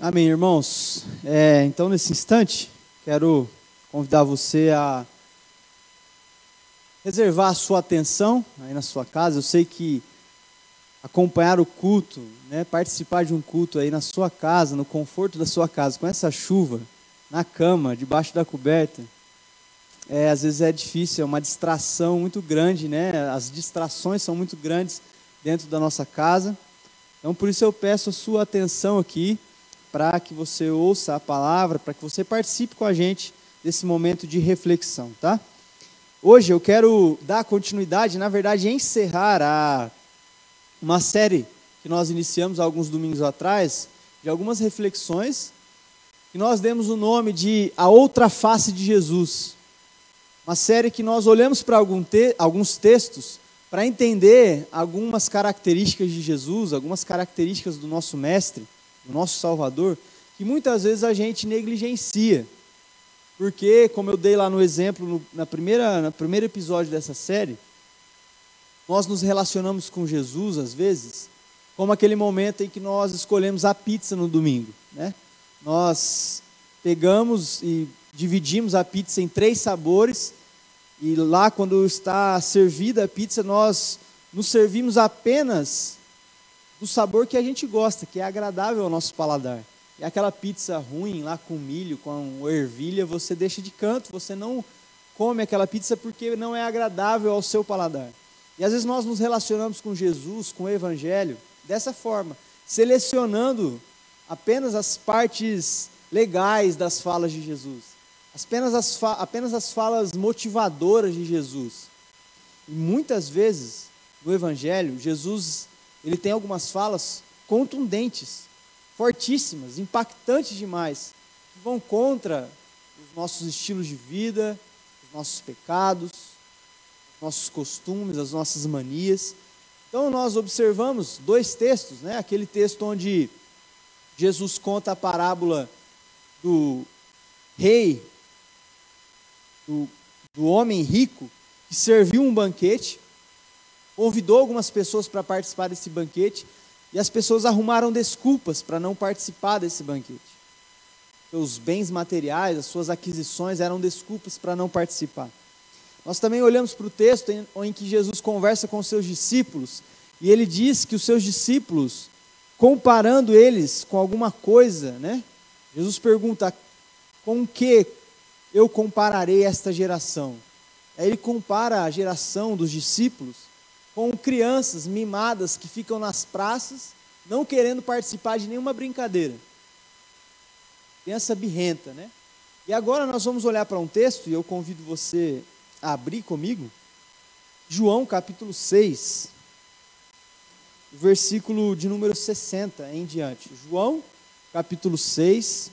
Amém, irmãos. É, então, nesse instante, quero convidar você a reservar a sua atenção aí na sua casa. Eu sei que acompanhar o culto, né, participar de um culto aí na sua casa, no conforto da sua casa, com essa chuva, na cama, debaixo da coberta, é, às vezes é difícil, é uma distração muito grande, né? As distrações são muito grandes dentro da nossa casa. Então, por isso eu peço a sua atenção aqui para que você ouça a palavra, para que você participe com a gente desse momento de reflexão, tá? Hoje eu quero dar continuidade, na verdade, encerrar a, uma série que nós iniciamos alguns domingos atrás, de algumas reflexões, que nós demos o nome de A Outra Face de Jesus. Uma série que nós olhamos para te, alguns textos para entender algumas características de Jesus, algumas características do nosso Mestre, o nosso Salvador, que muitas vezes a gente negligencia. Porque, como eu dei lá no exemplo, no, na primeira, no primeiro episódio dessa série, nós nos relacionamos com Jesus, às vezes, como aquele momento em que nós escolhemos a pizza no domingo. Né? Nós pegamos e dividimos a pizza em três sabores, e lá, quando está servida a pizza, nós nos servimos apenas do sabor que a gente gosta, que é agradável ao nosso paladar. E aquela pizza ruim lá com milho, com ervilha, você deixa de canto, você não come aquela pizza porque não é agradável ao seu paladar. E às vezes nós nos relacionamos com Jesus, com o Evangelho, dessa forma, selecionando apenas as partes legais das falas de Jesus, apenas as, apenas as falas motivadoras de Jesus. E muitas vezes no Evangelho, Jesus ele tem algumas falas contundentes, fortíssimas, impactantes demais, que vão contra os nossos estilos de vida, os nossos pecados, os nossos costumes, as nossas manias. Então nós observamos dois textos, né? Aquele texto onde Jesus conta a parábola do rei, do, do homem rico, que serviu um banquete convidou algumas pessoas para participar desse banquete e as pessoas arrumaram desculpas para não participar desse banquete. Os bens materiais, as suas aquisições eram desculpas para não participar. Nós também olhamos para o texto em, em que Jesus conversa com seus discípulos e ele diz que os seus discípulos, comparando eles com alguma coisa, né? Jesus pergunta: com que eu compararei esta geração? Aí ele compara a geração dos discípulos com crianças mimadas que ficam nas praças, não querendo participar de nenhuma brincadeira. Criança birrenta, né? E agora nós vamos olhar para um texto, e eu convido você a abrir comigo, João capítulo 6, versículo de número 60 em diante. João capítulo 6,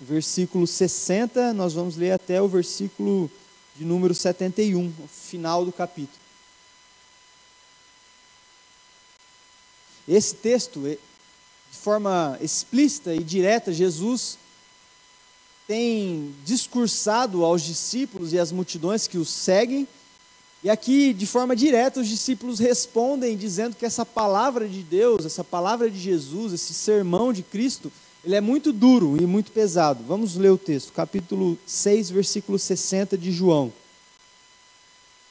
versículo 60, nós vamos ler até o versículo de número 71, o final do capítulo. Esse texto, de forma explícita e direta, Jesus tem discursado aos discípulos e às multidões que o seguem, e aqui, de forma direta, os discípulos respondem dizendo que essa palavra de Deus, essa palavra de Jesus, esse sermão de Cristo, ele é muito duro e muito pesado. Vamos ler o texto, capítulo 6, versículo 60 de João.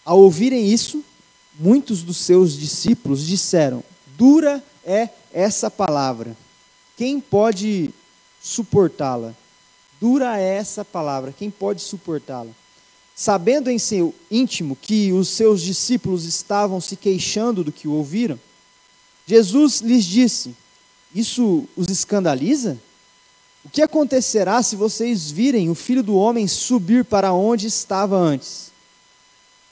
Ao ouvirem isso, muitos dos seus discípulos disseram: Dura é essa palavra. Quem pode suportá-la? Dura é essa palavra. Quem pode suportá-la? Sabendo em seu íntimo que os seus discípulos estavam se queixando do que ouviram, Jesus lhes disse: Isso os escandaliza? O que acontecerá se vocês virem o filho do homem subir para onde estava antes?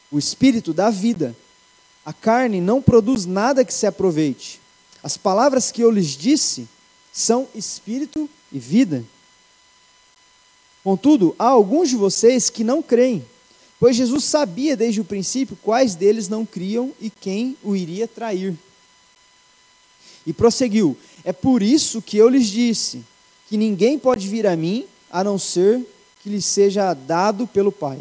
O espírito da vida. A carne não produz nada que se aproveite. As palavras que eu lhes disse são espírito e vida. Contudo, há alguns de vocês que não creem, pois Jesus sabia desde o princípio quais deles não criam e quem o iria trair. E prosseguiu: É por isso que eu lhes disse que ninguém pode vir a mim a não ser que lhe seja dado pelo Pai.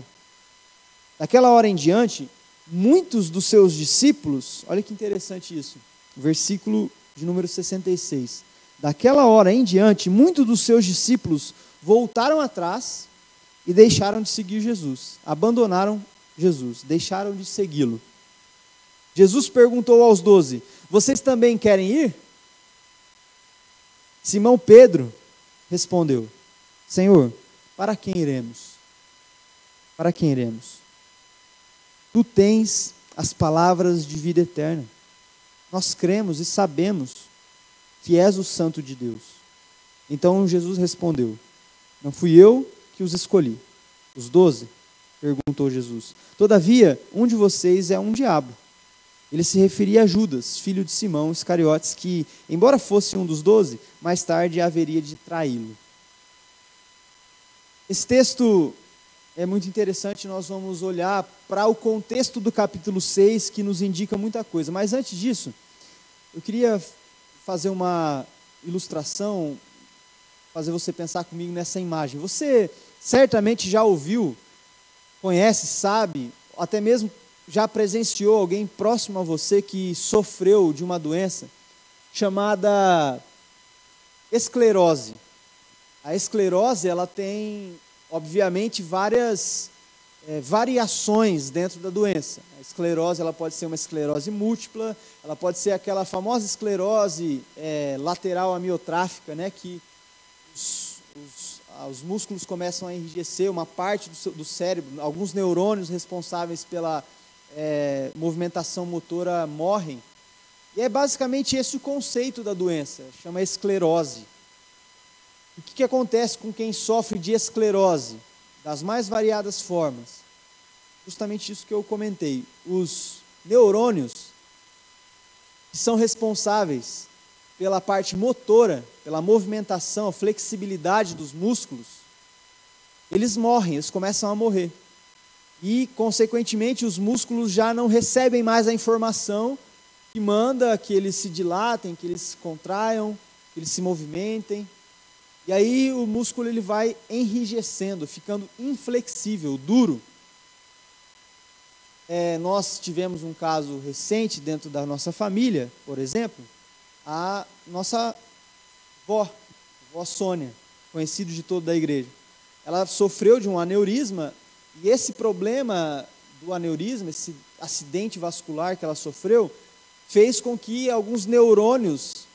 Daquela hora em diante, muitos dos seus discípulos, olha que interessante isso, versículo de número 66. Daquela hora em diante, muitos dos seus discípulos voltaram atrás e deixaram de seguir Jesus, abandonaram Jesus, deixaram de segui-lo. Jesus perguntou aos doze: Vocês também querem ir? Simão Pedro respondeu: Senhor, para quem iremos? Para quem iremos? Tu tens as palavras de vida eterna. Nós cremos e sabemos que és o Santo de Deus. Então Jesus respondeu: Não fui eu que os escolhi. Os doze? Perguntou Jesus. Todavia, um de vocês é um diabo. Ele se referia a Judas, filho de Simão Iscariotes, que, embora fosse um dos doze, mais tarde haveria de traí-lo. Esse texto é muito interessante, nós vamos olhar para o contexto do capítulo 6, que nos indica muita coisa. Mas antes disso, eu queria fazer uma ilustração, fazer você pensar comigo nessa imagem. Você certamente já ouviu, conhece, sabe, até mesmo já presenciou alguém próximo a você que sofreu de uma doença chamada esclerose. A esclerose, ela tem obviamente, várias é, variações dentro da doença. A esclerose ela pode ser uma esclerose múltipla, ela pode ser aquela famosa esclerose é, lateral amiotráfica, né, que os, os, os, músculos começam a enrijecer, uma parte do, do cérebro, alguns neurônios responsáveis pela é, movimentação motora morrem. E é basicamente esse o conceito da doença, chama esclerose. O que, que acontece com quem sofre de esclerose? Das mais variadas formas. Justamente isso que eu comentei. Os neurônios que são responsáveis pela parte motora, pela movimentação, flexibilidade dos músculos, eles morrem, eles começam a morrer. E, consequentemente, os músculos já não recebem mais a informação que manda que eles se dilatem, que eles se contraiam, que eles se movimentem. E aí o músculo ele vai enrijecendo, ficando inflexível, duro. É, nós tivemos um caso recente dentro da nossa família, por exemplo, a nossa vó, vó Sônia, conhecida de toda a igreja. Ela sofreu de um aneurisma e esse problema do aneurisma, esse acidente vascular que ela sofreu, fez com que alguns neurônios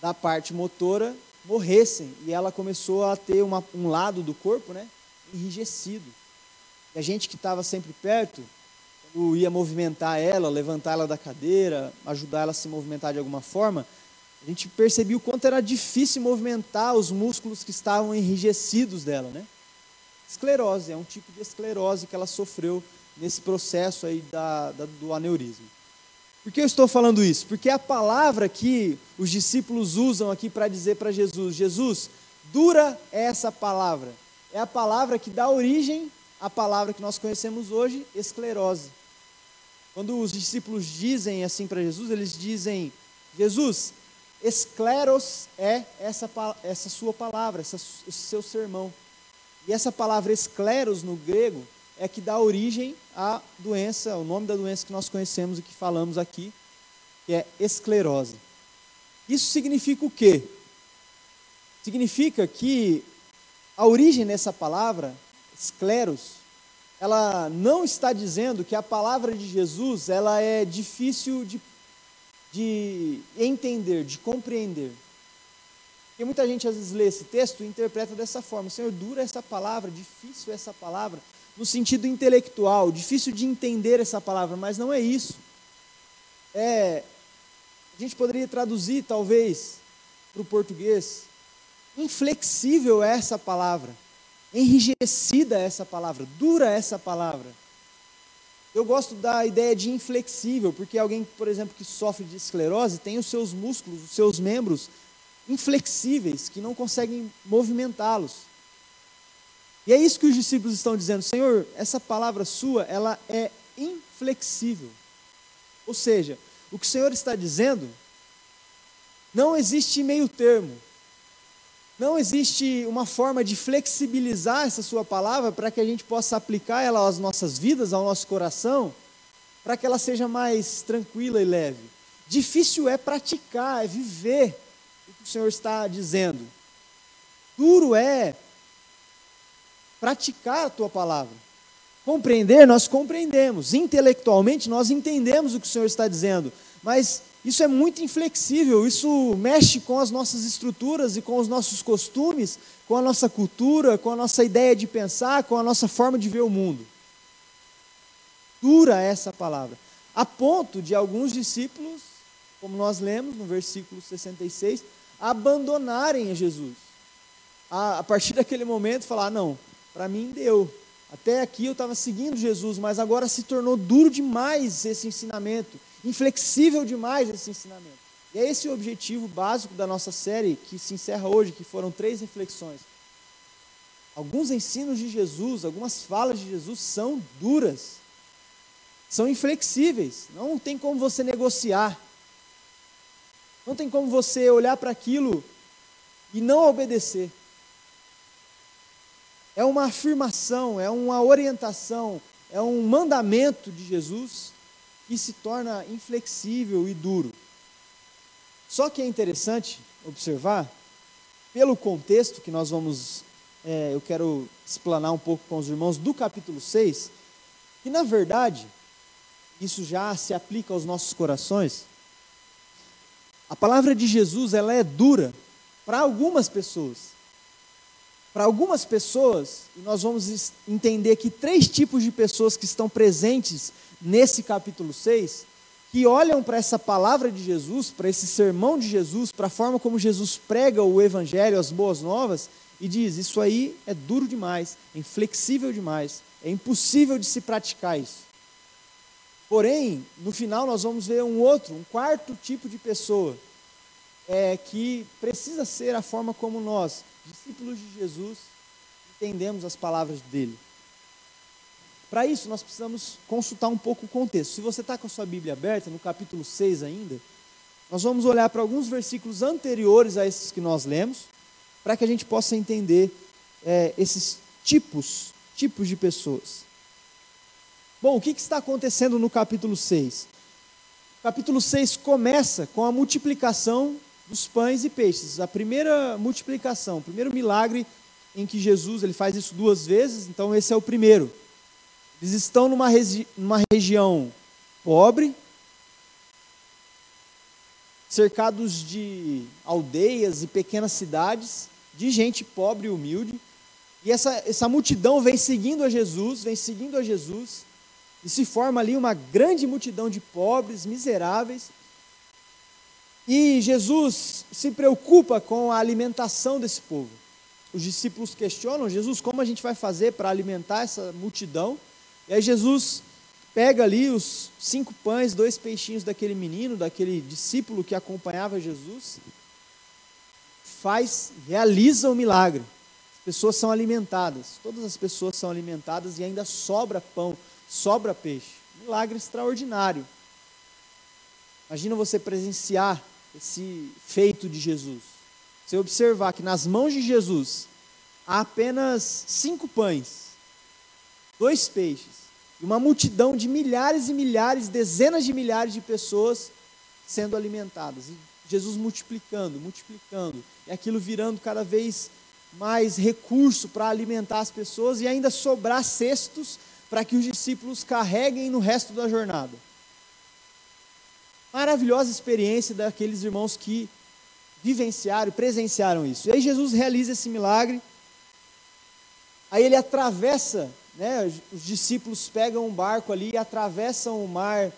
da parte motora morressem. E ela começou a ter uma, um lado do corpo né, enrijecido. E a gente que estava sempre perto, quando ia movimentar ela, levantar ela da cadeira, ajudar ela a se movimentar de alguma forma, a gente percebia o quanto era difícil movimentar os músculos que estavam enrijecidos dela, né? Esclerose, é um tipo de esclerose que ela sofreu nesse processo aí da, da do aneurisma. Por que eu estou falando isso? Porque a palavra que os discípulos usam aqui para dizer para Jesus: Jesus, dura é essa palavra. É a palavra que dá origem à palavra que nós conhecemos hoje, esclerose. Quando os discípulos dizem assim para Jesus, eles dizem: Jesus, escleros é essa, essa sua palavra, essa, esse seu sermão. E essa palavra escleros no grego é que dá origem à doença, o nome da doença que nós conhecemos e que falamos aqui, que é esclerose. Isso significa o quê? Significa que a origem dessa palavra, escleros, ela não está dizendo que a palavra de Jesus ela é difícil de, de entender, de compreender. Porque muita gente às vezes lê esse texto e interpreta dessa forma: Senhor, dura essa palavra, difícil essa palavra no sentido intelectual, difícil de entender essa palavra, mas não é isso. É, a gente poderia traduzir, talvez, para o português, inflexível é essa palavra, enrijecida é essa palavra, dura é essa palavra. Eu gosto da ideia de inflexível, porque alguém, por exemplo, que sofre de esclerose tem os seus músculos, os seus membros inflexíveis, que não conseguem movimentá-los. E é isso que os discípulos estão dizendo, Senhor, essa palavra sua, ela é inflexível. Ou seja, o que o Senhor está dizendo, não existe meio termo. Não existe uma forma de flexibilizar essa sua palavra para que a gente possa aplicar ela às nossas vidas, ao nosso coração, para que ela seja mais tranquila e leve. Difícil é praticar, é viver o que que o Senhor está dizendo. Duro é praticar a tua palavra. Compreender, nós compreendemos. Intelectualmente, nós entendemos o que o Senhor está dizendo. Mas isso é muito inflexível, isso mexe com as nossas estruturas e com os nossos costumes, com a nossa cultura, com a nossa ideia de pensar, com a nossa forma de ver o mundo. Dura essa palavra. A ponto de alguns discípulos, como nós lemos no versículo 66, abandonarem Jesus. A, a partir daquele momento, falar: não, para mim deu. Até aqui eu estava seguindo Jesus, mas agora se tornou duro demais esse ensinamento, inflexível demais esse ensinamento. E é esse o objetivo básico da nossa série, que se encerra hoje, que foram três reflexões. Alguns ensinos de Jesus, algumas falas de Jesus são duras, são inflexíveis, não tem como você negociar, não tem como você olhar para aquilo e não obedecer é uma afirmação, é uma orientação, é um mandamento de Jesus que se torna inflexível e duro. Só que é interessante observar, pelo contexto que nós vamos, é, eu quero explanar um pouco com os irmãos do capítulo 6, que na verdade, isso já se aplica aos nossos corações. A palavra de Jesus, ela é dura para algumas pessoas, para algumas pessoas, nós vamos entender que três tipos de pessoas que estão presentes nesse capítulo 6, que olham para essa palavra de Jesus, para esse sermão de Jesus, para a forma como Jesus prega o evangelho, as boas novas, e diz: Isso aí é duro demais, é inflexível demais, é impossível de se praticar isso. Porém, no final, nós vamos ver um outro, um quarto tipo de pessoa, é, que precisa ser a forma como nós discípulos de Jesus, entendemos as palavras dele. Para isso, nós precisamos consultar um pouco o contexto. Se você está com a sua Bíblia aberta, no capítulo 6 ainda, nós vamos olhar para alguns versículos anteriores a esses que nós lemos, para que a gente possa entender é, esses tipos, tipos de pessoas. Bom, o que, que está acontecendo no capítulo 6? O capítulo 6 começa com a multiplicação dos pães e peixes. A primeira multiplicação, o primeiro milagre em que Jesus ele faz isso duas vezes, então esse é o primeiro. Eles estão numa, regi numa região pobre, cercados de aldeias e pequenas cidades, de gente pobre e humilde. E essa, essa multidão vem seguindo a Jesus, vem seguindo a Jesus, e se forma ali uma grande multidão de pobres, miseráveis, e Jesus se preocupa com a alimentação desse povo. Os discípulos questionam: Jesus, como a gente vai fazer para alimentar essa multidão? E aí Jesus pega ali os cinco pães, dois peixinhos daquele menino, daquele discípulo que acompanhava Jesus, faz, realiza o milagre. As pessoas são alimentadas, todas as pessoas são alimentadas e ainda sobra pão, sobra peixe. Milagre extraordinário. Imagina você presenciar esse feito de Jesus. Você observar que nas mãos de Jesus há apenas cinco pães, dois peixes, e uma multidão de milhares e milhares, dezenas de milhares de pessoas sendo alimentadas. E Jesus multiplicando, multiplicando, e aquilo virando cada vez mais recurso para alimentar as pessoas e ainda sobrar cestos para que os discípulos carreguem no resto da jornada maravilhosa experiência daqueles irmãos que vivenciaram, presenciaram isso. E aí Jesus realiza esse milagre. Aí ele atravessa, né, os discípulos pegam um barco ali e atravessam o mar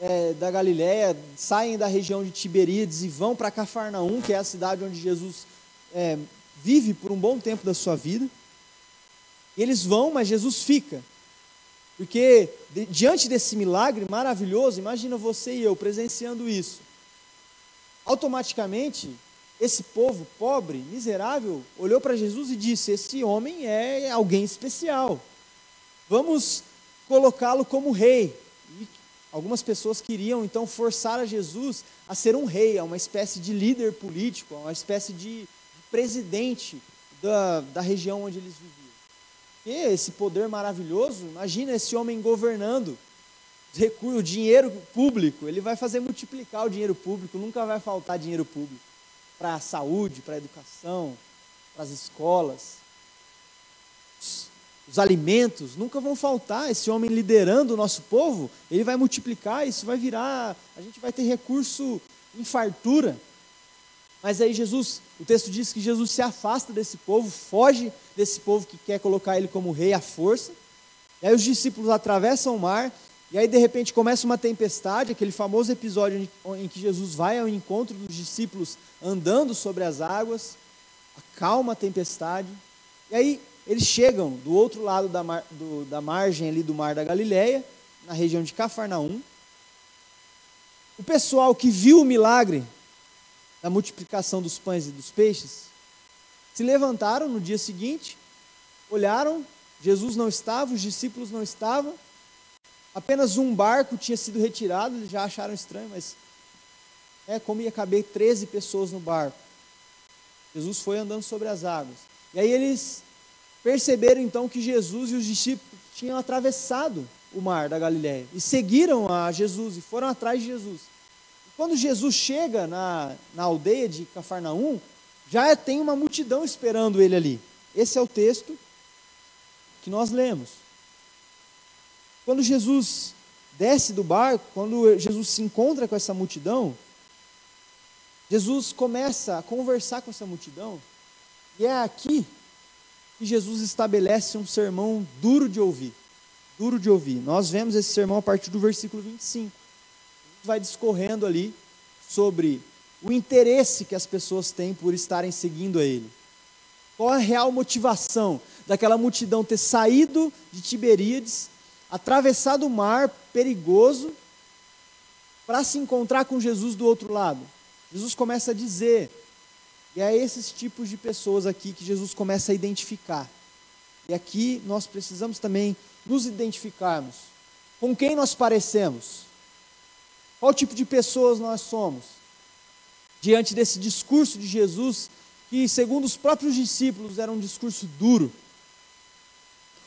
é, da Galiléia, saem da região de Tiberíades e vão para Cafarnaum, que é a cidade onde Jesus é, vive por um bom tempo da sua vida. E eles vão, mas Jesus fica. Porque diante desse milagre maravilhoso, imagina você e eu presenciando isso. Automaticamente, esse povo pobre, miserável, olhou para Jesus e disse: Esse homem é alguém especial. Vamos colocá-lo como rei. E algumas pessoas queriam então forçar a Jesus a ser um rei, a uma espécie de líder político, a uma espécie de presidente da, da região onde eles viviam que esse poder maravilhoso, imagina esse homem governando o dinheiro público, ele vai fazer multiplicar o dinheiro público, nunca vai faltar dinheiro público. para a saúde, para a educação, para as escolas. Os, os alimentos nunca vão faltar. Esse homem liderando o nosso povo, ele vai multiplicar, isso vai virar, a gente vai ter recurso em fartura. Mas aí Jesus, o texto diz que Jesus se afasta desse povo, foge desse povo que quer colocar ele como rei à força. E aí os discípulos atravessam o mar, e aí de repente começa uma tempestade, aquele famoso episódio em que Jesus vai ao encontro dos discípulos andando sobre as águas, acalma a tempestade. E aí eles chegam do outro lado da, mar, do, da margem ali do mar da Galileia, na região de Cafarnaum. O pessoal que viu o milagre da multiplicação dos pães e dos peixes, se levantaram no dia seguinte, olharam, Jesus não estava, os discípulos não estavam, apenas um barco tinha sido retirado, eles já acharam estranho, mas é como ia caber 13 pessoas no barco. Jesus foi andando sobre as águas. E aí eles perceberam então que Jesus e os discípulos tinham atravessado o mar da Galiléia e seguiram a Jesus e foram atrás de Jesus. Quando Jesus chega na, na aldeia de Cafarnaum, já tem uma multidão esperando ele ali. Esse é o texto que nós lemos. Quando Jesus desce do barco, quando Jesus se encontra com essa multidão, Jesus começa a conversar com essa multidão, e é aqui que Jesus estabelece um sermão duro de ouvir. Duro de ouvir. Nós vemos esse sermão a partir do versículo 25 vai discorrendo ali sobre o interesse que as pessoas têm por estarem seguindo a ele. Qual a real motivação daquela multidão ter saído de Tiberíades, atravessado o mar perigoso, para se encontrar com Jesus do outro lado? Jesus começa a dizer, e é esses tipos de pessoas aqui que Jesus começa a identificar. E aqui nós precisamos também nos identificarmos. Com quem nós parecemos? Qual tipo de pessoas nós somos? Diante desse discurso de Jesus, que, segundo os próprios discípulos, era um discurso duro.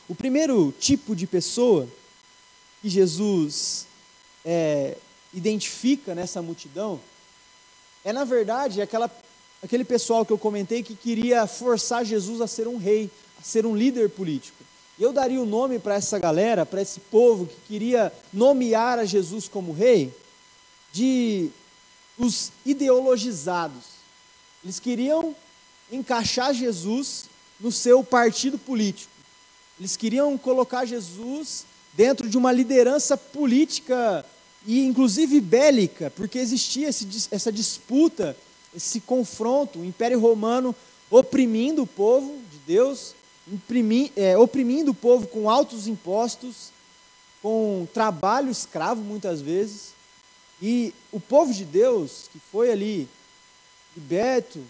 O primeiro tipo de pessoa que Jesus é, identifica nessa multidão é, na verdade, aquela, aquele pessoal que eu comentei que queria forçar Jesus a ser um rei, a ser um líder político. Eu daria o nome para essa galera, para esse povo que queria nomear a Jesus como rei, de os ideologizados. Eles queriam encaixar Jesus no seu partido político. Eles queriam colocar Jesus dentro de uma liderança política e inclusive bélica, porque existia esse, essa disputa, esse confronto, o Império Romano oprimindo o povo de Deus, é, oprimindo o povo com altos impostos, com trabalho escravo muitas vezes, e o povo de Deus, que foi ali liberto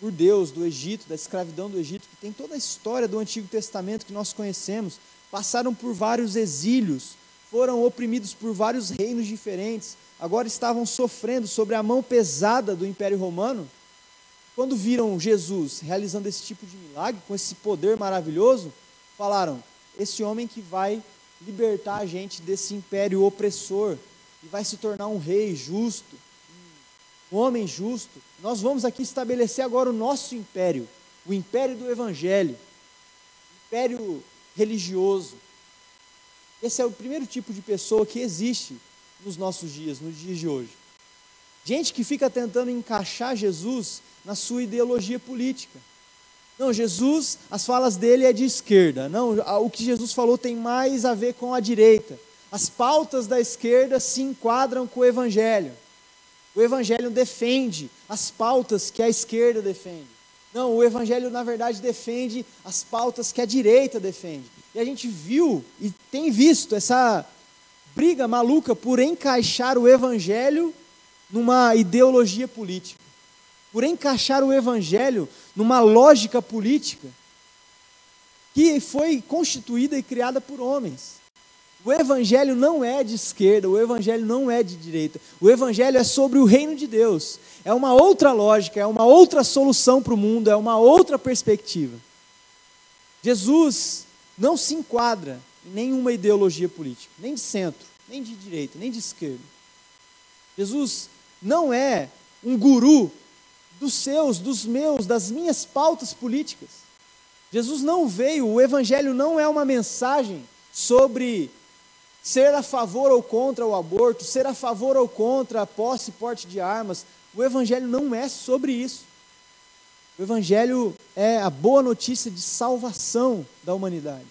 por Deus do Egito, da escravidão do Egito, que tem toda a história do Antigo Testamento que nós conhecemos, passaram por vários exílios, foram oprimidos por vários reinos diferentes, agora estavam sofrendo sobre a mão pesada do Império Romano. Quando viram Jesus realizando esse tipo de milagre, com esse poder maravilhoso, falaram: esse homem que vai libertar a gente desse império opressor, e vai se tornar um rei justo, um homem justo. Nós vamos aqui estabelecer agora o nosso império, o império do Evangelho, império religioso. Esse é o primeiro tipo de pessoa que existe nos nossos dias, nos dias de hoje. Gente que fica tentando encaixar Jesus na sua ideologia política. Não, Jesus, as falas dele é de esquerda. Não, o que Jesus falou tem mais a ver com a direita. As pautas da esquerda se enquadram com o Evangelho. O Evangelho defende as pautas que a esquerda defende. Não, o Evangelho, na verdade, defende as pautas que a direita defende. E a gente viu e tem visto essa briga maluca por encaixar o Evangelho numa ideologia política, por encaixar o Evangelho numa lógica política que foi constituída e criada por homens. O evangelho não é de esquerda, o evangelho não é de direita. O evangelho é sobre o reino de Deus. É uma outra lógica, é uma outra solução para o mundo, é uma outra perspectiva. Jesus não se enquadra em nenhuma ideologia política, nem de centro, nem de direita, nem de esquerda. Jesus não é um guru dos seus, dos meus, das minhas pautas políticas. Jesus não veio, o Evangelho não é uma mensagem sobre ser a favor ou contra o aborto, ser a favor ou contra a posse e porte de armas. O Evangelho não é sobre isso. O Evangelho é a boa notícia de salvação da humanidade.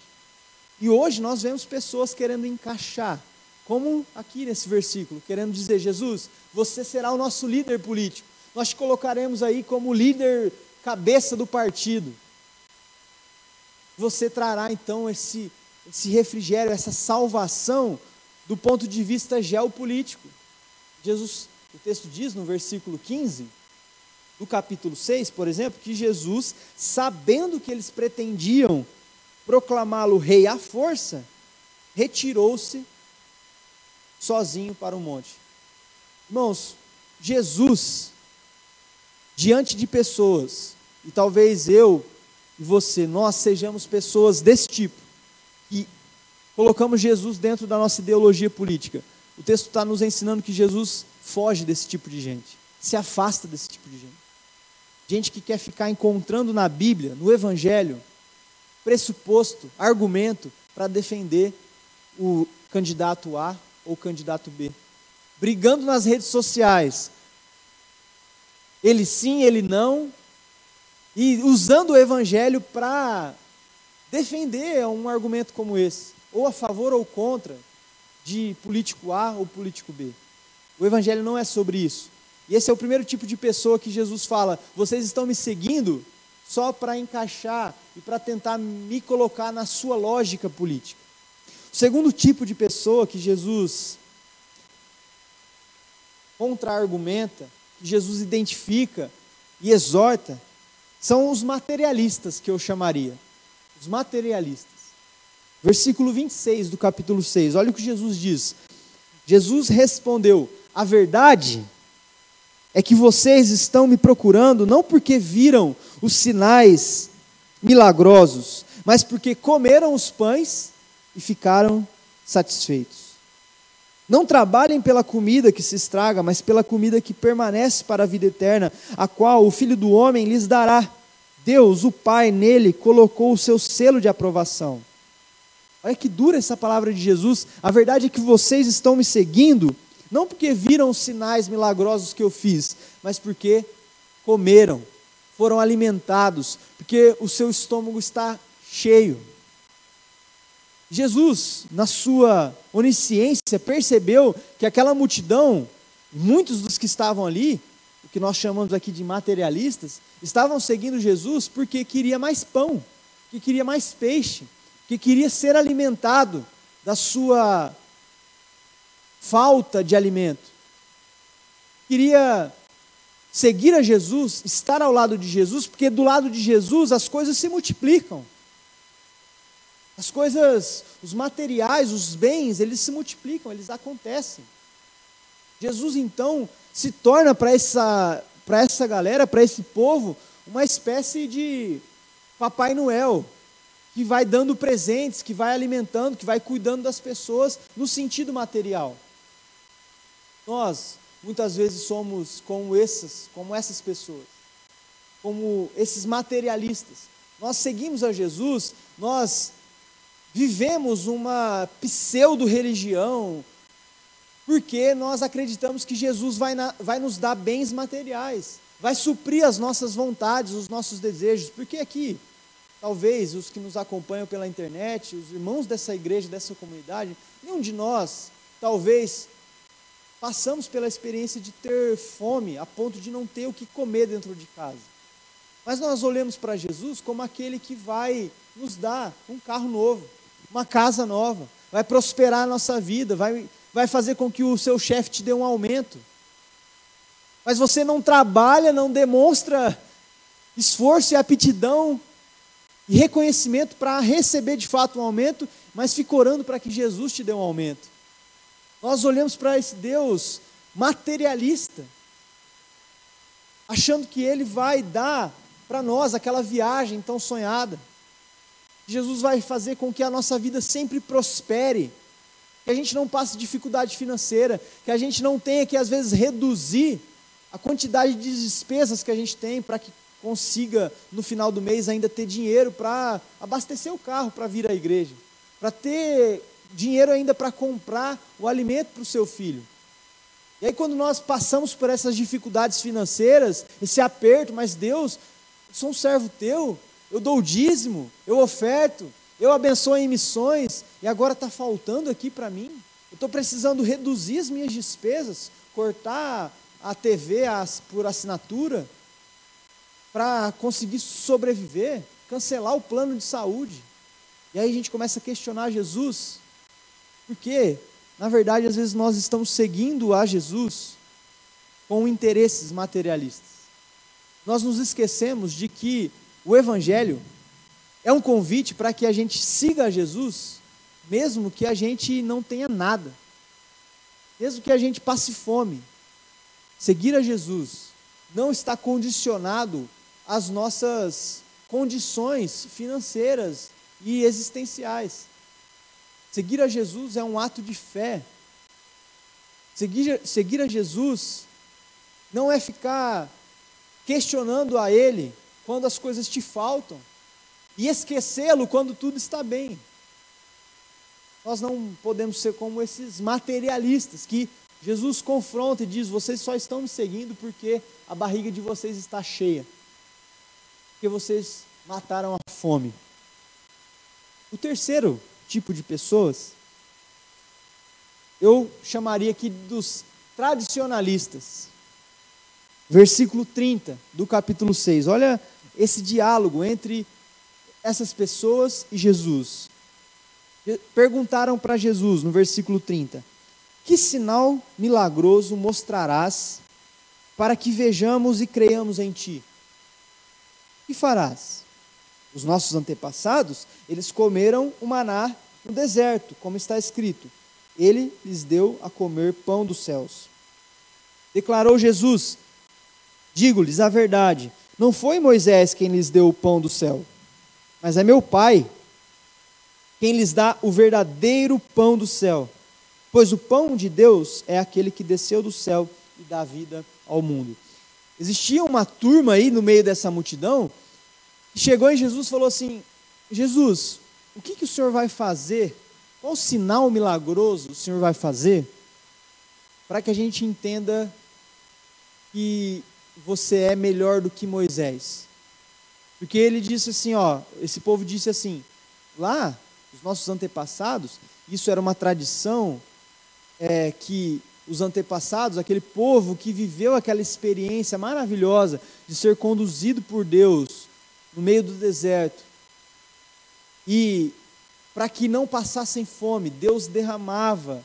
E hoje nós vemos pessoas querendo encaixar, como aqui nesse versículo, querendo dizer: Jesus, você será o nosso líder político. Nós te colocaremos aí como líder cabeça do partido. Você trará então esse esse refrigério, essa salvação do ponto de vista geopolítico. Jesus, o texto diz no versículo 15 do capítulo 6, por exemplo, que Jesus, sabendo que eles pretendiam proclamá-lo rei à força, retirou-se sozinho para o monte. Irmãos, Jesus, diante de pessoas, e talvez eu e você, nós sejamos pessoas desse tipo, colocamos Jesus dentro da nossa ideologia política. O texto está nos ensinando que Jesus foge desse tipo de gente, se afasta desse tipo de gente. Gente que quer ficar encontrando na Bíblia, no Evangelho, pressuposto, argumento para defender o candidato A ou candidato B. Brigando nas redes sociais. Ele sim, ele não. E usando o Evangelho para defender um argumento como esse, ou a favor ou contra de político A ou político B. O evangelho não é sobre isso. E esse é o primeiro tipo de pessoa que Jesus fala: vocês estão me seguindo só para encaixar e para tentar me colocar na sua lógica política. O segundo tipo de pessoa que Jesus contra-argumenta, que Jesus identifica e exorta, são os materialistas que eu chamaria os materialistas. Versículo 26 do capítulo 6, olha o que Jesus diz. Jesus respondeu: A verdade é que vocês estão me procurando não porque viram os sinais milagrosos, mas porque comeram os pães e ficaram satisfeitos. Não trabalhem pela comida que se estraga, mas pela comida que permanece para a vida eterna, a qual o Filho do Homem lhes dará Deus, o Pai, nele colocou o seu selo de aprovação. Olha que dura essa palavra de Jesus. A verdade é que vocês estão me seguindo, não porque viram os sinais milagrosos que eu fiz, mas porque comeram, foram alimentados, porque o seu estômago está cheio. Jesus, na sua onisciência, percebeu que aquela multidão, muitos dos que estavam ali, o que nós chamamos aqui de materialistas, estavam seguindo Jesus porque queria mais pão, que queria mais peixe, que queria ser alimentado da sua falta de alimento. Queria seguir a Jesus, estar ao lado de Jesus, porque do lado de Jesus as coisas se multiplicam. As coisas, os materiais, os bens, eles se multiplicam, eles acontecem. Jesus então se torna para essa, para essa galera, para esse povo, uma espécie de Papai Noel, que vai dando presentes, que vai alimentando, que vai cuidando das pessoas no sentido material. Nós, muitas vezes, somos como essas, como essas pessoas, como esses materialistas. Nós seguimos a Jesus, nós vivemos uma pseudo-religião, porque nós acreditamos que Jesus vai, na, vai nos dar bens materiais, vai suprir as nossas vontades, os nossos desejos, porque aqui, talvez os que nos acompanham pela internet, os irmãos dessa igreja, dessa comunidade, nenhum de nós, talvez, passamos pela experiência de ter fome a ponto de não ter o que comer dentro de casa. Mas nós olhamos para Jesus como aquele que vai nos dar um carro novo, uma casa nova, vai prosperar a nossa vida, vai vai fazer com que o seu chefe te dê um aumento. Mas você não trabalha, não demonstra esforço e aptidão e reconhecimento para receber de fato um aumento, mas fica orando para que Jesus te dê um aumento. Nós olhamos para esse Deus materialista, achando que Ele vai dar para nós aquela viagem tão sonhada. Jesus vai fazer com que a nossa vida sempre prospere que a gente não passe dificuldade financeira, que a gente não tenha que às vezes reduzir a quantidade de despesas que a gente tem para que consiga, no final do mês, ainda ter dinheiro para abastecer o carro para vir à igreja, para ter dinheiro ainda para comprar o alimento para o seu filho. E aí, quando nós passamos por essas dificuldades financeiras, esse aperto, mas Deus, eu sou um servo teu, eu dou o dízimo, eu oferto, eu abençoo em missões, e agora está faltando aqui para mim. Eu estou precisando reduzir as minhas despesas, cortar a TV por assinatura, para conseguir sobreviver, cancelar o plano de saúde. E aí a gente começa a questionar Jesus, porque, na verdade, às vezes nós estamos seguindo a Jesus com interesses materialistas. Nós nos esquecemos de que o Evangelho é um convite para que a gente siga a Jesus, mesmo que a gente não tenha nada, mesmo que a gente passe fome. Seguir a Jesus não está condicionado às nossas condições financeiras e existenciais. Seguir a Jesus é um ato de fé. Seguir, seguir a Jesus não é ficar questionando a Ele quando as coisas te faltam e esquecê-lo quando tudo está bem. Nós não podemos ser como esses materialistas que Jesus confronta e diz: Vocês só estão me seguindo porque a barriga de vocês está cheia, porque vocês mataram a fome. O terceiro tipo de pessoas, eu chamaria aqui dos tradicionalistas. Versículo 30 do capítulo 6. Olha esse diálogo entre essas pessoas e Jesus. Perguntaram para Jesus no versículo 30: Que sinal milagroso mostrarás para que vejamos e creiamos em ti? Que farás? Os nossos antepassados, eles comeram o maná no deserto, como está escrito. Ele lhes deu a comer pão dos céus. Declarou Jesus: Digo-lhes a verdade, não foi Moisés quem lhes deu o pão do céu, mas é meu Pai quem lhes dá o verdadeiro pão do céu. Pois o pão de Deus é aquele que desceu do céu e dá vida ao mundo. Existia uma turma aí no meio dessa multidão que chegou em Jesus e falou assim: Jesus, o que, que o Senhor vai fazer? Qual sinal milagroso o Senhor vai fazer para que a gente entenda que você é melhor do que Moisés? Porque ele disse assim, ó, esse povo disse assim, lá, os nossos antepassados, isso era uma tradição é, que os antepassados, aquele povo que viveu aquela experiência maravilhosa de ser conduzido por Deus no meio do deserto, e para que não passassem fome, Deus derramava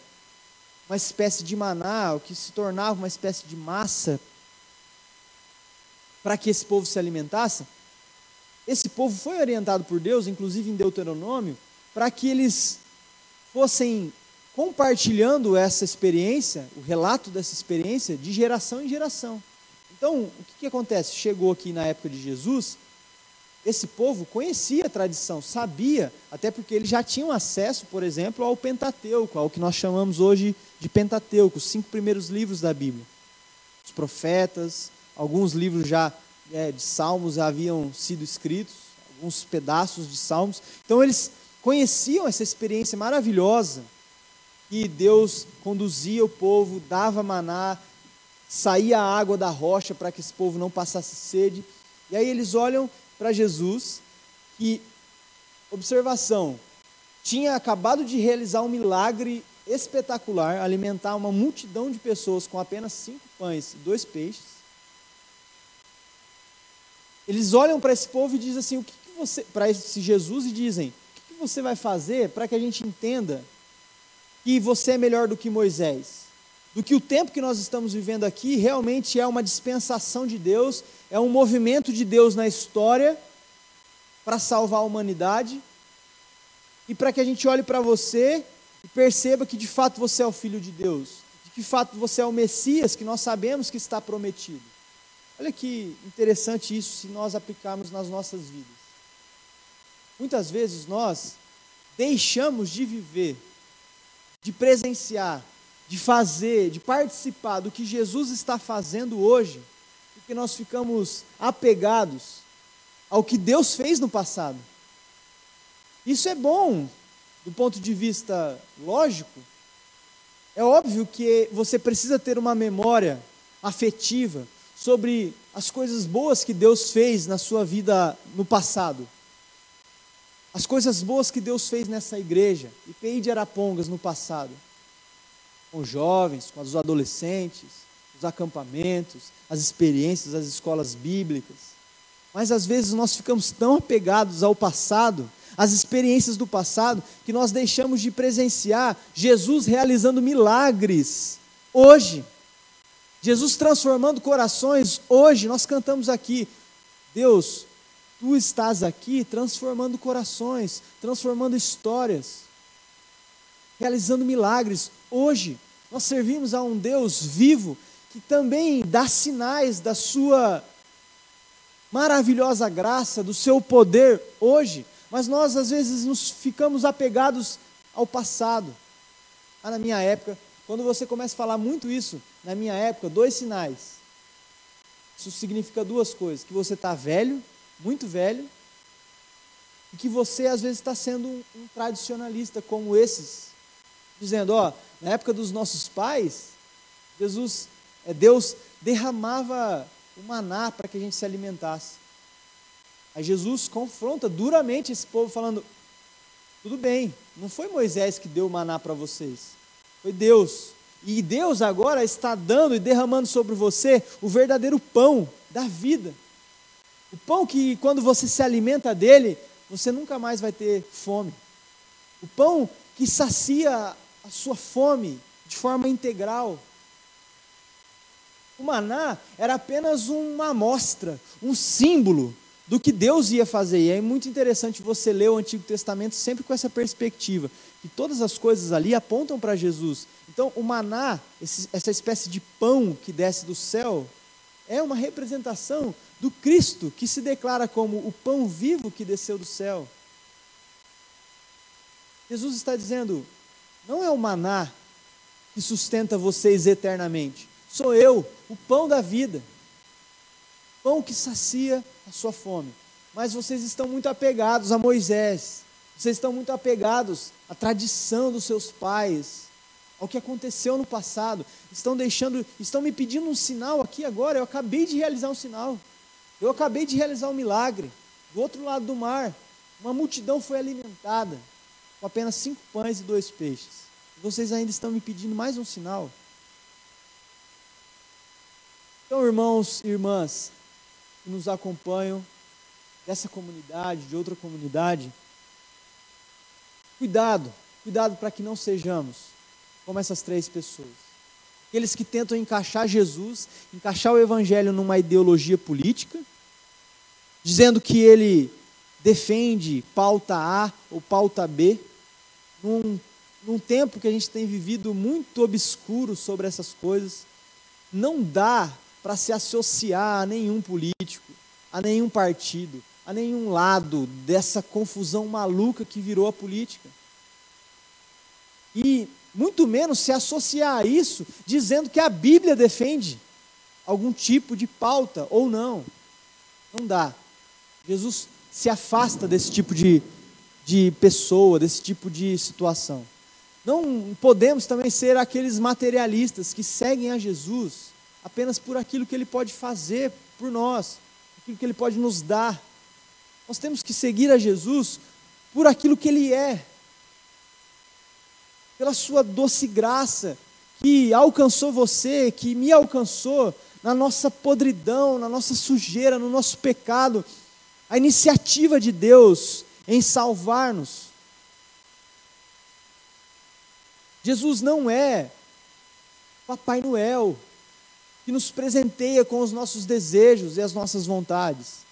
uma espécie de maná, o que se tornava uma espécie de massa, para que esse povo se alimentasse. Esse povo foi orientado por Deus, inclusive em Deuteronômio, para que eles fossem compartilhando essa experiência, o relato dessa experiência, de geração em geração. Então, o que, que acontece? Chegou aqui na época de Jesus, esse povo conhecia a tradição, sabia, até porque eles já tinham acesso, por exemplo, ao Pentateuco, ao que nós chamamos hoje de Pentateuco, os cinco primeiros livros da Bíblia. Os profetas, alguns livros já é, de salmos haviam sido escritos, alguns pedaços de salmos. Então eles conheciam essa experiência maravilhosa que Deus conduzia o povo, dava maná, saía a água da rocha para que esse povo não passasse sede. E aí eles olham para Jesus, que, observação, tinha acabado de realizar um milagre espetacular, alimentar uma multidão de pessoas com apenas cinco pães e dois peixes. Eles olham para esse povo e dizem assim: o que, que você, para esse Jesus e dizem: o que, que você vai fazer para que a gente entenda que você é melhor do que Moisés? Do que o tempo que nós estamos vivendo aqui realmente é uma dispensação de Deus, é um movimento de Deus na história para salvar a humanidade e para que a gente olhe para você e perceba que de fato você é o Filho de Deus, de que de fato você é o Messias que nós sabemos que está prometido. Olha que interessante isso se nós aplicarmos nas nossas vidas. Muitas vezes nós deixamos de viver, de presenciar de fazer, de participar do que Jesus está fazendo hoje, porque nós ficamos apegados ao que Deus fez no passado. Isso é bom do ponto de vista lógico. É óbvio que você precisa ter uma memória afetiva sobre as coisas boas que Deus fez na sua vida no passado. As coisas boas que Deus fez nessa igreja, IPI de Arapongas no passado. Com os jovens, com os adolescentes, os acampamentos, as experiências, as escolas bíblicas. Mas às vezes nós ficamos tão apegados ao passado, às experiências do passado, que nós deixamos de presenciar Jesus realizando milagres hoje. Jesus transformando corações hoje. Nós cantamos aqui, Deus, tu estás aqui transformando corações, transformando histórias, realizando milagres hoje. Nós servimos a um Deus vivo que também dá sinais da sua maravilhosa graça, do seu poder hoje, mas nós às vezes nos ficamos apegados ao passado. Ah, na minha época, quando você começa a falar muito isso, na minha época, dois sinais. Isso significa duas coisas: que você está velho, muito velho, e que você às vezes está sendo um, um tradicionalista como esses, dizendo: ó, na época dos nossos pais, Jesus é, Deus derramava o maná para que a gente se alimentasse. Aí Jesus confronta duramente esse povo, falando: tudo bem, não foi Moisés que deu o maná para vocês, foi Deus. E Deus agora está dando e derramando sobre você o verdadeiro pão da vida. O pão que, quando você se alimenta dele, você nunca mais vai ter fome. O pão que sacia a sua fome de forma integral. O maná era apenas uma amostra, um símbolo do que Deus ia fazer. E é muito interessante você ler o Antigo Testamento sempre com essa perspectiva, que todas as coisas ali apontam para Jesus. Então, o maná, essa espécie de pão que desce do céu, é uma representação do Cristo que se declara como o pão vivo que desceu do céu. Jesus está dizendo: não é o maná que sustenta vocês eternamente, sou eu, o pão da vida, pão que sacia a sua fome. Mas vocês estão muito apegados a Moisés, vocês estão muito apegados à tradição dos seus pais, ao que aconteceu no passado. Estão deixando, estão me pedindo um sinal aqui agora. Eu acabei de realizar um sinal. Eu acabei de realizar um milagre. Do outro lado do mar, uma multidão foi alimentada com apenas cinco pães e dois peixes. Vocês ainda estão me pedindo mais um sinal? Então, irmãos e irmãs que nos acompanham dessa comunidade, de outra comunidade, cuidado, cuidado para que não sejamos como essas três pessoas. Aqueles que tentam encaixar Jesus, encaixar o Evangelho numa ideologia política, dizendo que ele defende pauta A ou pauta B, num, num tempo que a gente tem vivido muito obscuro sobre essas coisas, não dá para se associar a nenhum político, a nenhum partido, a nenhum lado dessa confusão maluca que virou a política. E muito menos se associar a isso dizendo que a Bíblia defende algum tipo de pauta ou não. Não dá. Jesus se afasta desse tipo de, de pessoa, desse tipo de situação. Não podemos também ser aqueles materialistas que seguem a Jesus apenas por aquilo que Ele pode fazer por nós, aquilo que Ele pode nos dar. Nós temos que seguir a Jesus por aquilo que Ele é, pela Sua doce graça, que alcançou você, que me alcançou na nossa podridão, na nossa sujeira, no nosso pecado. A iniciativa de Deus em salvar-nos. Jesus não é Papai Noel, que nos presenteia com os nossos desejos e as nossas vontades.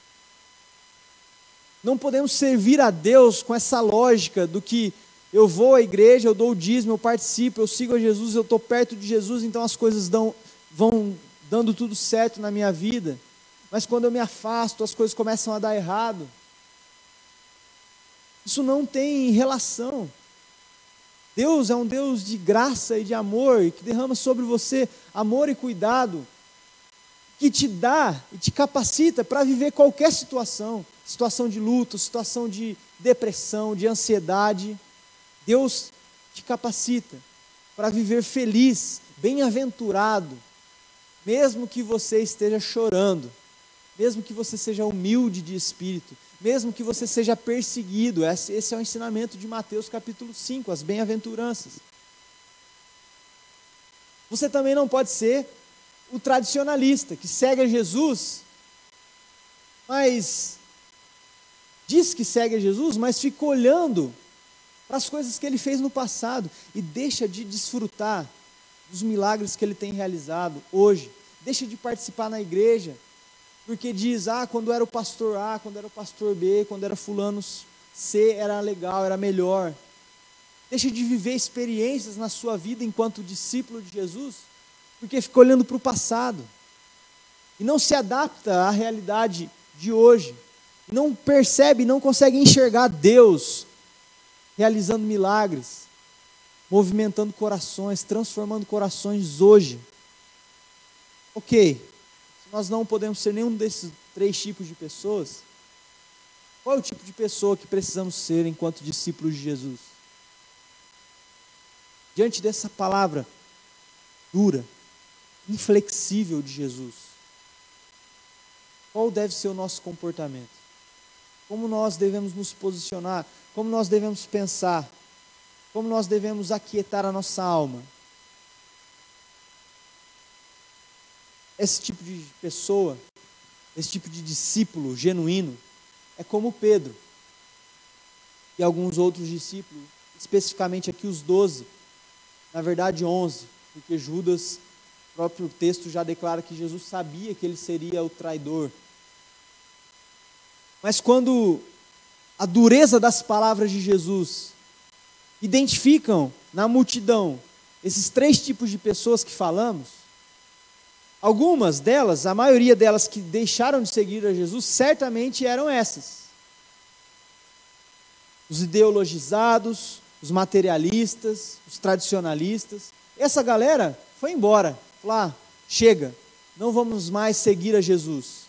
Não podemos servir a Deus com essa lógica do que eu vou à igreja, eu dou o dízimo, eu participo, eu sigo a Jesus, eu estou perto de Jesus, então as coisas dão, vão dando tudo certo na minha vida. Mas quando eu me afasto, as coisas começam a dar errado. Isso não tem relação. Deus é um Deus de graça e de amor, que derrama sobre você amor e cuidado, que te dá e te capacita para viver qualquer situação situação de luto, situação de depressão, de ansiedade. Deus te capacita para viver feliz, bem-aventurado, mesmo que você esteja chorando, mesmo que você seja humilde de espírito, mesmo que você seja perseguido. Esse é o ensinamento de Mateus capítulo 5, as bem-aventuranças. Você também não pode ser o tradicionalista que segue a Jesus, mas diz que segue a Jesus, mas fica olhando as coisas que ele fez no passado e deixa de desfrutar dos milagres que ele tem realizado hoje, deixa de participar na igreja, porque diz: ah, quando era o pastor A, quando era o pastor B, quando era fulano C, era legal, era melhor. Deixa de viver experiências na sua vida enquanto discípulo de Jesus, porque fica olhando para o passado e não se adapta à realidade de hoje. Não percebe, não consegue enxergar Deus realizando milagres, movimentando corações, transformando corações hoje. Ok, nós não podemos ser nenhum desses três tipos de pessoas, qual é o tipo de pessoa que precisamos ser enquanto discípulos de Jesus? Diante dessa palavra dura, inflexível de Jesus, qual deve ser o nosso comportamento? Como nós devemos nos posicionar? Como nós devemos pensar? Como nós devemos aquietar a nossa alma? Esse tipo de pessoa, esse tipo de discípulo genuíno, é como Pedro e alguns outros discípulos, especificamente aqui os doze, na verdade onze, porque Judas, o próprio texto já declara que Jesus sabia que ele seria o traidor. Mas quando a dureza das palavras de Jesus identificam na multidão esses três tipos de pessoas que falamos, Algumas delas, a maioria delas que deixaram de seguir a Jesus, certamente eram essas. Os ideologizados, os materialistas, os tradicionalistas. Essa galera foi embora. Falou: ah, chega, não vamos mais seguir a Jesus.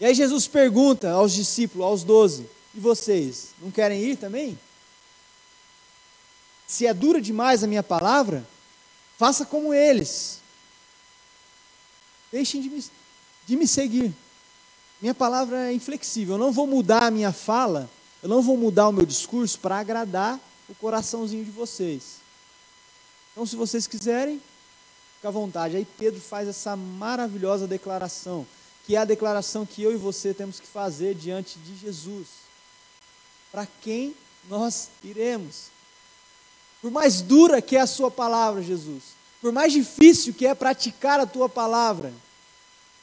E aí Jesus pergunta aos discípulos, aos doze: e vocês, não querem ir também? Se é dura demais a minha palavra, faça como eles. Deixem de me, de me seguir. Minha palavra é inflexível. Eu não vou mudar a minha fala, eu não vou mudar o meu discurso para agradar o coraçãozinho de vocês. Então, se vocês quiserem, fica à vontade. Aí Pedro faz essa maravilhosa declaração, que é a declaração que eu e você temos que fazer diante de Jesus. Para quem nós iremos? Por mais dura que é a sua palavra, Jesus, por mais difícil que é praticar a tua palavra,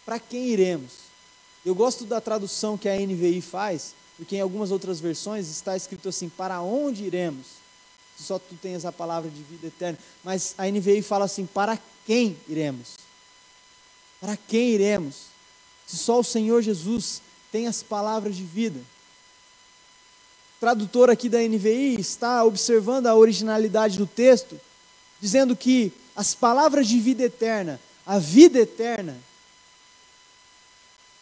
para quem iremos? Eu gosto da tradução que a NVI faz, porque em algumas outras versões está escrito assim: para onde iremos? Se só tu tens a palavra de vida eterna. Mas a NVI fala assim: para quem iremos? Para quem iremos? Se só o Senhor Jesus tem as palavras de vida. Tradutor aqui da NVI está observando a originalidade do texto, dizendo que as palavras de vida eterna, a vida eterna,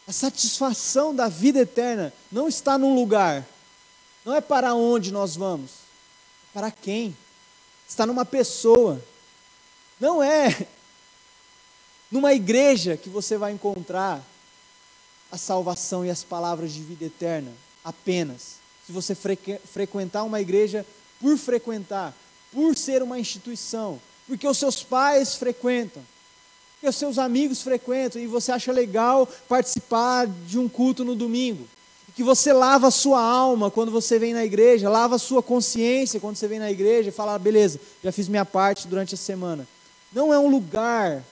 a satisfação da vida eterna não está num lugar, não é para onde nós vamos, é para quem? Está numa pessoa, não é numa igreja que você vai encontrar a salvação e as palavras de vida eterna apenas. Se você frequentar uma igreja por frequentar, por ser uma instituição, porque os seus pais frequentam, porque os seus amigos frequentam, e você acha legal participar de um culto no domingo. Que você lava a sua alma quando você vem na igreja, lava a sua consciência quando você vem na igreja e fala, ah, beleza, já fiz minha parte durante a semana. Não é um lugar.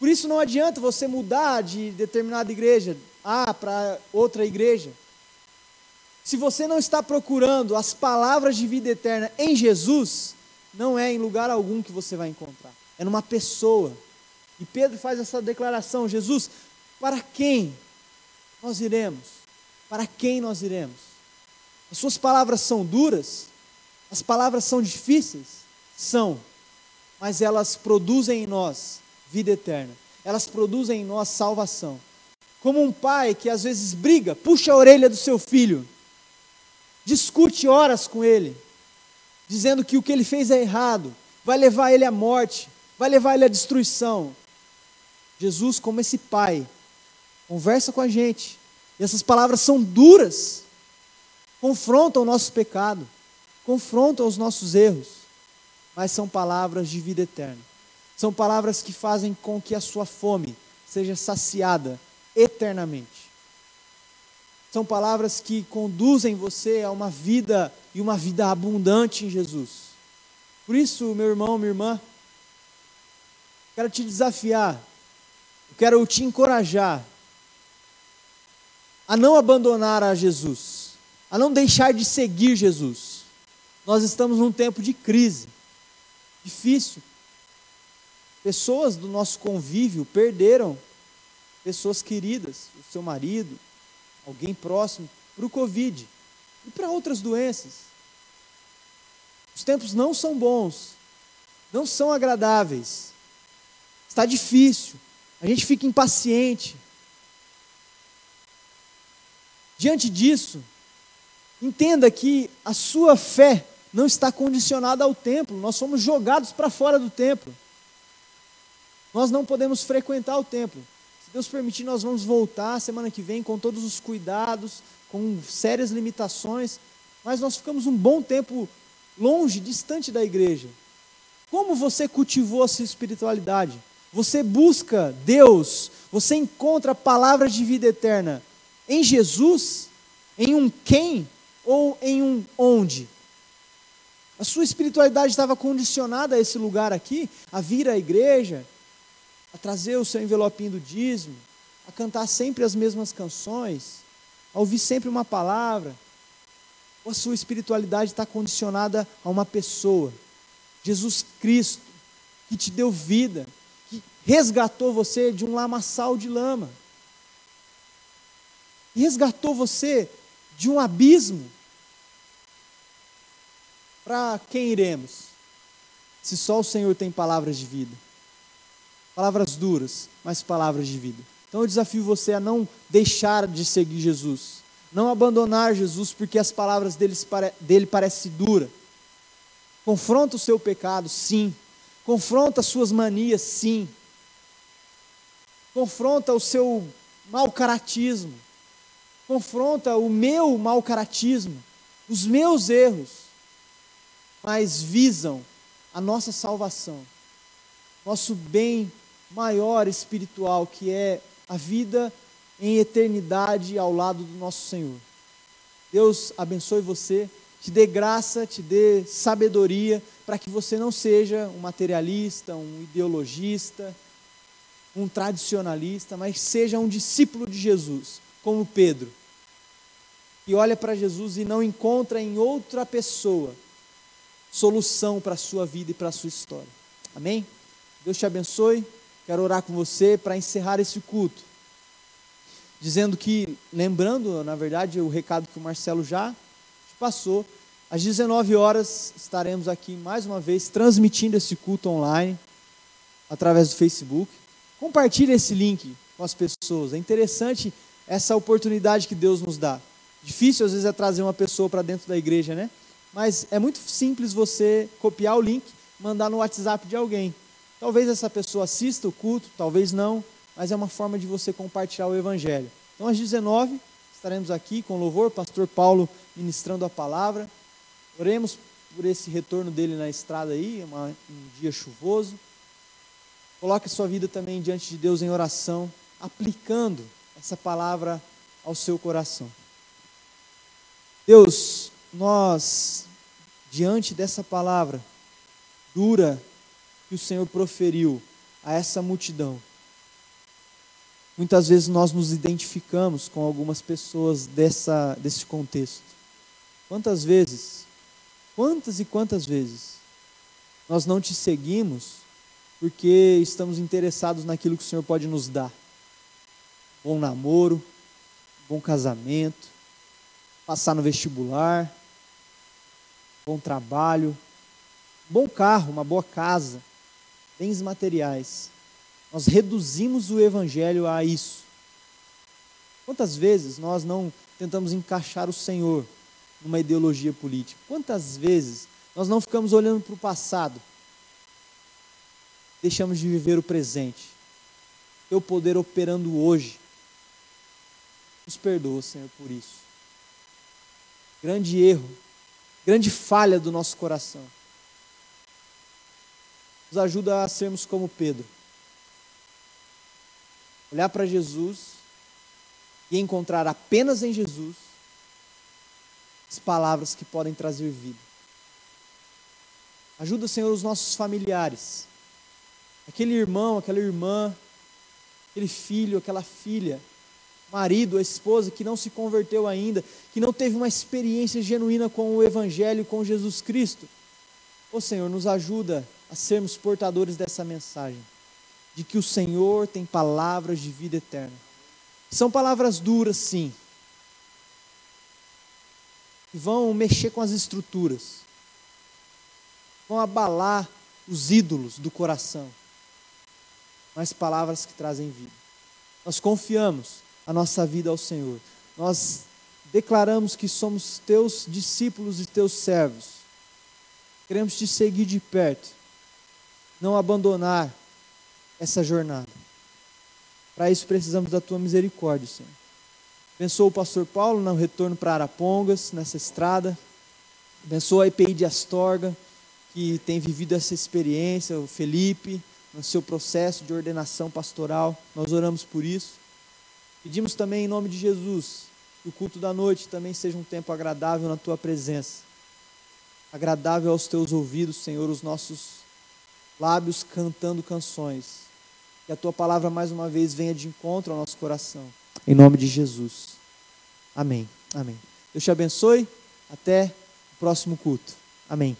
Por isso não adianta você mudar de determinada igreja A para outra igreja. Se você não está procurando as palavras de vida eterna em Jesus, não é em lugar algum que você vai encontrar, é numa pessoa. E Pedro faz essa declaração: Jesus, para quem nós iremos? Para quem nós iremos? As suas palavras são duras, as palavras são difíceis, São, mas elas produzem em nós vida eterna. Elas produzem em nós salvação. Como um pai que às vezes briga, puxa a orelha do seu filho, discute horas com ele, dizendo que o que ele fez é errado, vai levar ele à morte, vai levar ele à destruição. Jesus, como esse pai, conversa com a gente, e essas palavras são duras, confrontam o nosso pecado, confrontam os nossos erros, mas são palavras de vida eterna. São palavras que fazem com que a sua fome seja saciada eternamente. São palavras que conduzem você a uma vida e uma vida abundante em Jesus. Por isso, meu irmão, minha irmã, quero te desafiar, quero te encorajar a não abandonar a Jesus, a não deixar de seguir Jesus. Nós estamos num tempo de crise, difícil. Pessoas do nosso convívio perderam pessoas queridas, o seu marido, alguém próximo, para o Covid e para outras doenças. Os tempos não são bons, não são agradáveis, está difícil, a gente fica impaciente. Diante disso, entenda que a sua fé não está condicionada ao templo, nós somos jogados para fora do templo. Nós não podemos frequentar o templo. Se Deus permitir, nós vamos voltar semana que vem com todos os cuidados, com sérias limitações, mas nós ficamos um bom tempo longe, distante da igreja. Como você cultivou a sua espiritualidade? Você busca Deus, você encontra palavras de vida eterna em Jesus, em um quem ou em um onde? A sua espiritualidade estava condicionada a esse lugar aqui, a vir à igreja, a trazer o seu envelopinho do dízimo, a cantar sempre as mesmas canções, a ouvir sempre uma palavra, ou a sua espiritualidade está condicionada a uma pessoa, Jesus Cristo, que te deu vida, que resgatou você de um lamaçal de lama, e resgatou você de um abismo. Para quem iremos? Se só o Senhor tem palavras de vida. Palavras duras, mas palavras de vida. Então eu desafio você a não deixar de seguir Jesus. Não abandonar Jesus porque as palavras dele, dele parecem duras. Confronta o seu pecado, sim. Confronta as suas manias, sim. Confronta o seu mau caratismo. Confronta o meu mau caratismo, os meus erros. Mas visam a nossa salvação, nosso bem maior espiritual, que é a vida em eternidade ao lado do nosso Senhor. Deus abençoe você, te dê graça, te dê sabedoria, para que você não seja um materialista, um ideologista, um tradicionalista, mas seja um discípulo de Jesus, como Pedro, que olha para Jesus e não encontra em outra pessoa solução para a sua vida e para a sua história. Amém? Deus te abençoe. Quero orar com você para encerrar esse culto dizendo que, lembrando, na verdade, o recado que o Marcelo já passou, às 19 horas estaremos aqui mais uma vez transmitindo esse culto online através do Facebook. Compartilhe esse link com as pessoas. É interessante essa oportunidade que Deus nos dá. Difícil às vezes é trazer uma pessoa para dentro da igreja, né? Mas é muito simples você copiar o link, mandar no WhatsApp de alguém. Talvez essa pessoa assista o culto, talvez não mas é uma forma de você compartilhar o Evangelho. Então, às 19 estaremos aqui com louvor, pastor Paulo ministrando a palavra. Oremos por esse retorno dele na estrada aí, uma, um dia chuvoso. Coloque sua vida também diante de Deus em oração, aplicando essa palavra ao seu coração. Deus, nós, diante dessa palavra dura que o Senhor proferiu a essa multidão, Muitas vezes nós nos identificamos com algumas pessoas dessa, desse contexto. Quantas vezes, quantas e quantas vezes, nós não te seguimos porque estamos interessados naquilo que o Senhor pode nos dar? Bom namoro, bom casamento, passar no vestibular, bom trabalho, bom carro, uma boa casa, bens materiais. Nós reduzimos o evangelho a isso. Quantas vezes nós não tentamos encaixar o Senhor numa ideologia política? Quantas vezes nós não ficamos olhando para o passado? Deixamos de viver o presente. Teu poder operando hoje. Nos perdoa, Senhor, por isso. Grande erro, grande falha do nosso coração. Nos ajuda a sermos como Pedro. Olhar para Jesus e encontrar apenas em Jesus as palavras que podem trazer vida. Ajuda, Senhor, os nossos familiares. Aquele irmão, aquela irmã, aquele filho, aquela filha, marido, a esposa que não se converteu ainda, que não teve uma experiência genuína com o Evangelho, com Jesus Cristo. Ô Senhor, nos ajuda a sermos portadores dessa mensagem, de que o Senhor tem palavras de vida eterna. São palavras duras, sim, que vão mexer com as estruturas, vão abalar os ídolos do coração, mas palavras que trazem vida. Nós confiamos a nossa vida ao Senhor, nós declaramos que somos teus discípulos e teus servos, queremos te seguir de perto, não abandonar essa jornada. Para isso precisamos da tua misericórdia, Senhor. Abençoa o pastor Paulo no retorno para Arapongas, nessa estrada. Abençoa a EPI de Astorga, que tem vivido essa experiência, o Felipe, no seu processo de ordenação pastoral. Nós oramos por isso. Pedimos também em nome de Jesus que o culto da noite também seja um tempo agradável na tua presença. Agradável aos teus ouvidos, Senhor, os nossos lábios cantando canções. Que a tua palavra mais uma vez venha de encontro ao nosso coração. Em nome de Jesus. Amém. Amém. Deus te abençoe. Até o próximo culto. Amém.